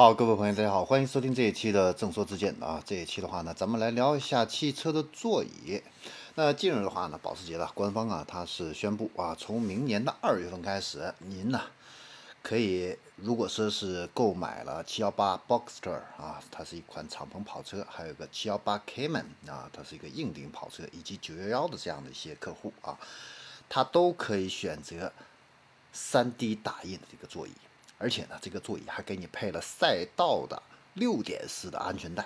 好，各位朋友，大家好，欢迎收听这一期的正说之见啊。这一期的话呢，咱们来聊一下汽车的座椅。那近日的话呢，保时捷的官方啊，它是宣布啊，从明年的二月份开始，您呢可以，如果说是购买了718 Boxster 啊，它是一款敞篷跑车，还有个718 Cayman 啊，它是一个硬顶跑车，以及911的这样的一些客户啊，它都可以选择 3D 打印的这个座椅。而且呢，这个座椅还给你配了赛道的六点式的安全带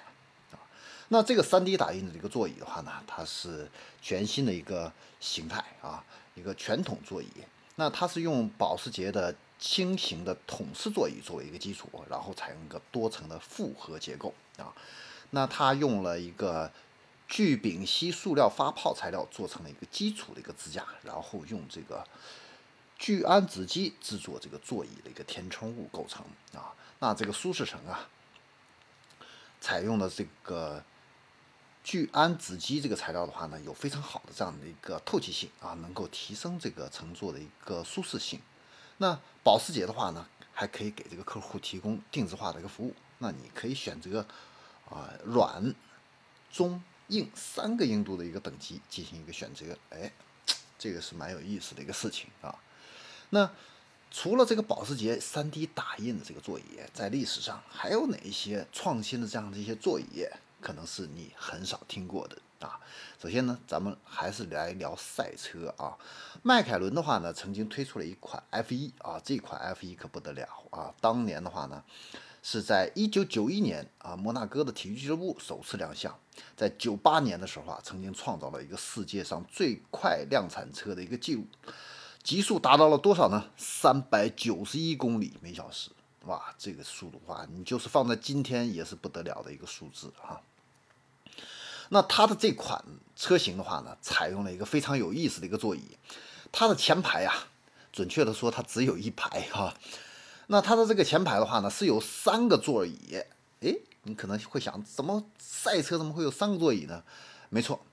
啊。那这个 3D 打印的这个座椅的话呢，它是全新的一个形态啊，一个全桶座椅。那它是用保时捷的轻型的桶式座椅作为一个基础，然后采用一个多层的复合结构啊。那它用了一个聚丙烯塑料发泡材料做成了一个基础的一个支架，然后用这个。聚氨酯基制作这个座椅的一个填充物构成啊，那这个舒适层啊，采用的这个聚氨酯基这个材料的话呢，有非常好的这样的一个透气性啊，能够提升这个乘坐的一个舒适性。那保时捷的话呢，还可以给这个客户提供定制化的一个服务，那你可以选择啊软、中、硬三个硬度的一个等级进行一个选择，哎，这个是蛮有意思的一个事情啊。那除了这个保时捷 3D 打印的这个座椅，在历史上还有哪一些创新的这样的一些座椅，可能是你很少听过的啊？首先呢，咱们还是来聊赛车啊。迈凯伦的话呢，曾经推出了一款 F1 啊，这款 F1 可不得了啊！当年的话呢，是在1991年啊，摩纳哥的体育俱乐部首次亮相，在98年的时候啊，曾经创造了一个世界上最快量产车的一个记录。极速达到了多少呢？三百九十一公里每小时，哇，这个速度话，你就是放在今天也是不得了的一个数字啊。那它的这款车型的话呢，采用了一个非常有意思的一个座椅，它的前排啊，准确的说它只有一排哈。那它的这个前排的话呢，是有三个座椅。诶，你可能会想，怎么赛车怎么会有三个座椅呢？没错。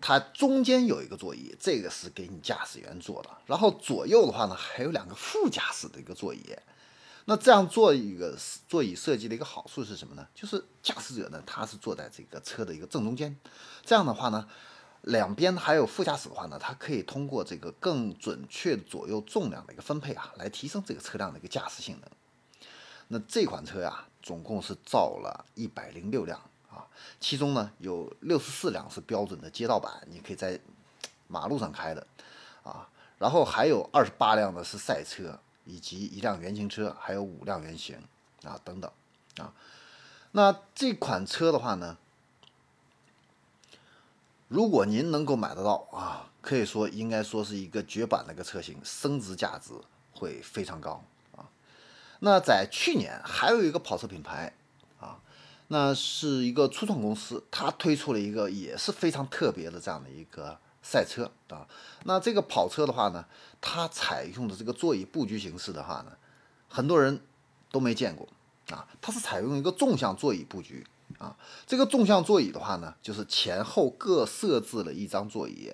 它中间有一个座椅，这个是给你驾驶员坐的。然后左右的话呢，还有两个副驾驶的一个座椅。那这样做一个座椅设计的一个好处是什么呢？就是驾驶者呢，他是坐在这个车的一个正中间。这样的话呢，两边还有副驾驶的话呢，它可以通过这个更准确左右重量的一个分配啊，来提升这个车辆的一个驾驶性能。那这款车呀，总共是造了一百零六辆。啊，其中呢有六十四辆是标准的街道版，你可以在马路上开的，啊，然后还有二十八辆的是赛车，以及一辆原型车，还有五辆原型啊等等啊。那这款车的话呢，如果您能够买得到啊，可以说应该说是一个绝版的一个车型，升值价值会非常高啊。那在去年还有一个跑车品牌。那是一个初创公司，它推出了一个也是非常特别的这样的一个赛车啊。那这个跑车的话呢，它采用的这个座椅布局形式的话呢，很多人都没见过啊。它是采用一个纵向座椅布局啊。这个纵向座椅的话呢，就是前后各设置了一张座椅，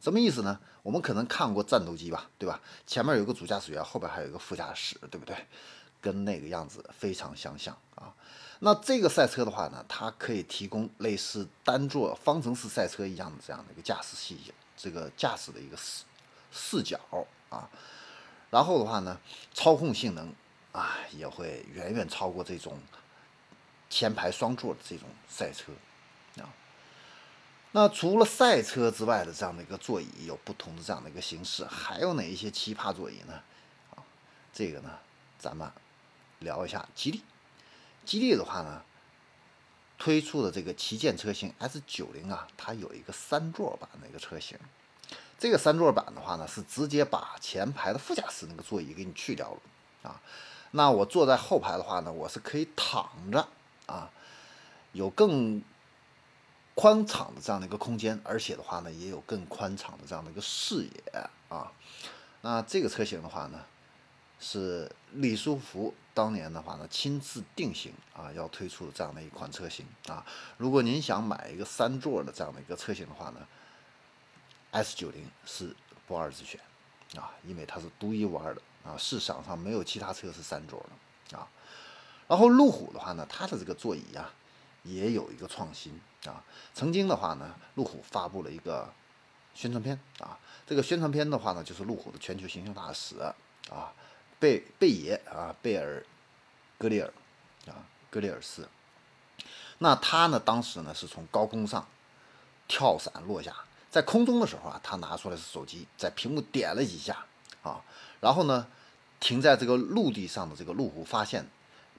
什么意思呢？我们可能看过战斗机吧，对吧？前面有个主驾驶员，后边还有一个副驾驶，对不对？跟那个样子非常相像啊。那这个赛车的话呢，它可以提供类似单座方程式赛车一样的这样的一个驾驶细节这个驾驶的一个视视角啊，然后的话呢，操控性能啊也会远远超过这种前排双座的这种赛车啊。那除了赛车之外的这样的一个座椅有不同的这样的一个形式，还有哪一些奇葩座椅呢？啊，这个呢，咱们聊一下吉利。吉利的话呢，推出的这个旗舰车型 S 九零啊，它有一个三座版的一个车型。这个三座版的话呢，是直接把前排的副驾驶那个座椅给你去掉了啊。那我坐在后排的话呢，我是可以躺着啊，有更宽敞的这样的一个空间，而且的话呢，也有更宽敞的这样的一个视野啊。那这个车型的话呢，是李书福。当年的话呢，亲自定型啊，要推出这样的一款车型啊。如果您想买一个三座的这样的一个车型的话呢，S 九零是不二之选啊，因为它是独一无二的啊，市场上没有其他车是三座的啊。然后路虎的话呢，它的这个座椅啊，也有一个创新啊。曾经的话呢，路虎发布了一个宣传片啊，这个宣传片的话呢，就是路虎的全球形象大使啊，贝贝爷啊，贝尔格里尔啊，格里尔斯。那他呢，当时呢是从高空上跳伞落下，在空中的时候啊，他拿出来是手机，在屏幕点了几下啊，然后呢，停在这个陆地上的这个路虎发现。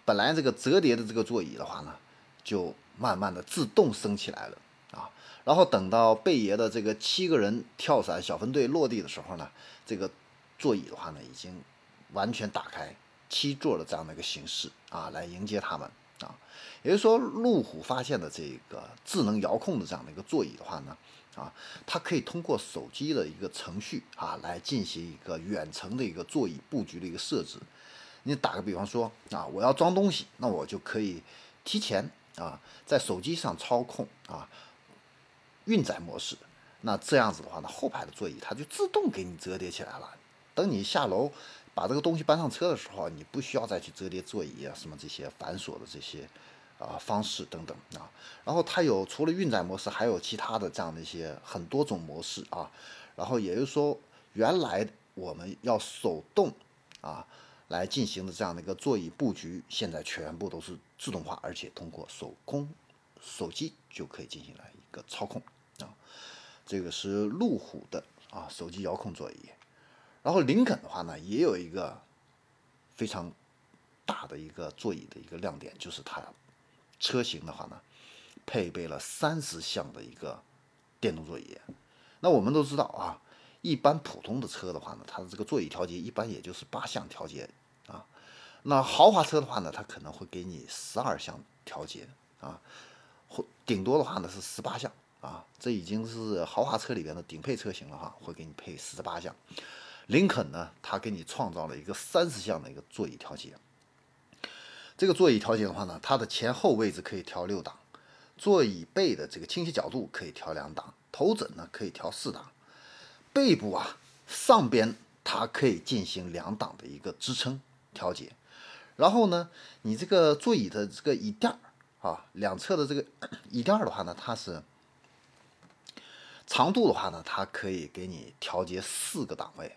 本来这个折叠的这个座椅的话呢，就慢慢的自动升起来了啊，然后等到贝爷的这个七个人跳伞小分队落地的时候呢，这个座椅的话呢，已经完全打开七座的这样的一个形式啊，来迎接他们啊。也就是说，路虎发现的这个智能遥控的这样的一个座椅的话呢，啊，它可以通过手机的一个程序啊，来进行一个远程的一个座椅布局的一个设置。你打个比方说啊，我要装东西，那我就可以提前啊，在手机上操控啊运载模式。那这样子的话呢，后排的座椅它就自动给你折叠起来了。等你下楼把这个东西搬上车的时候，你不需要再去折叠座椅啊，什么这些繁琐的这些啊方式等等啊。然后它有除了运载模式，还有其他的这样的一些很多种模式啊。然后也就是说，原来我们要手动啊。来进行的这样的一个座椅布局，现在全部都是自动化，而且通过手工手机就可以进行了一个操控啊。这个是路虎的啊手机遥控座椅，然后林肯的话呢，也有一个非常大的一个座椅的一个亮点，就是它车型的话呢，配备了三十项的一个电动座椅。那我们都知道啊，一般普通的车的话呢，它的这个座椅调节一般也就是八项调节。啊，那豪华车的话呢，它可能会给你十二项调节啊，或顶多的话呢是十八项啊，这已经是豪华车里边的顶配车型了哈，会给你配十八项。林肯呢，它给你创造了一个三十项的一个座椅调节。这个座椅调节的话呢，它的前后位置可以调六档，座椅背的这个倾斜角度可以调两档，头枕呢可以调四档，背部啊上边它可以进行两档的一个支撑。调节，然后呢，你这个座椅的这个椅垫啊，两侧的这个 椅垫的话呢，它是长度的话呢，它可以给你调节四个档位。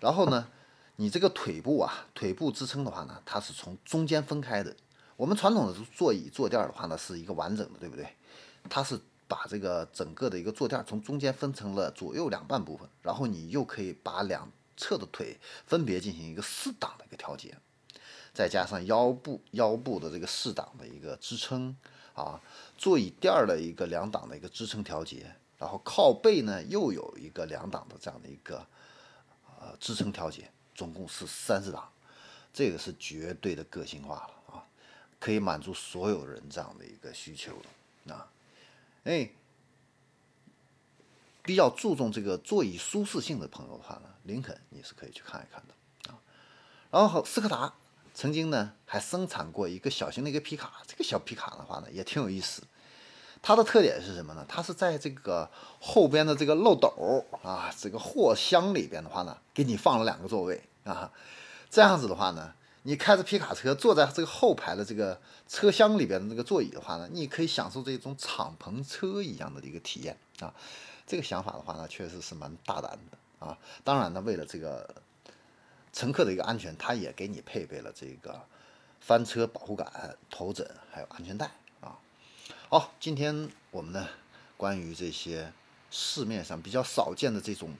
然后呢，你这个腿部啊，腿部支撑的话呢，它是从中间分开的。我们传统的座椅坐垫的话呢，是一个完整的，对不对？它是把这个整个的一个坐垫从中间分成了左右两半部分，然后你又可以把两。侧的腿分别进行一个四档的一个调节，再加上腰部腰部的这个四档的一个支撑啊，座椅垫儿的一个两档的一个支撑调节，然后靠背呢又有一个两档的这样的一个呃支撑调节，总共是三十档，这个是绝对的个性化了啊，可以满足所有人这样的一个需求的啊，哎。比较注重这个座椅舒适性的朋友的话呢，林肯你是可以去看一看的啊。然后斯柯达曾经呢还生产过一个小型的一个皮卡，这个小皮卡的话呢也挺有意思。它的特点是什么呢？它是在这个后边的这个漏斗啊，这个货箱里边的话呢，给你放了两个座位啊。这样子的话呢，你开着皮卡车坐在这个后排的这个车厢里边的这个座椅的话呢，你可以享受这种敞篷车一样的一个体验啊。这个想法的话呢，确实是蛮大胆的啊。当然呢，为了这个乘客的一个安全，它也给你配备了这个翻车保护杆、头枕还有安全带。好，今天我们呢关于这些市面上比较少见的这种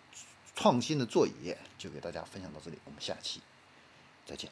创新的座椅，就给大家分享到这里。我们下期再见。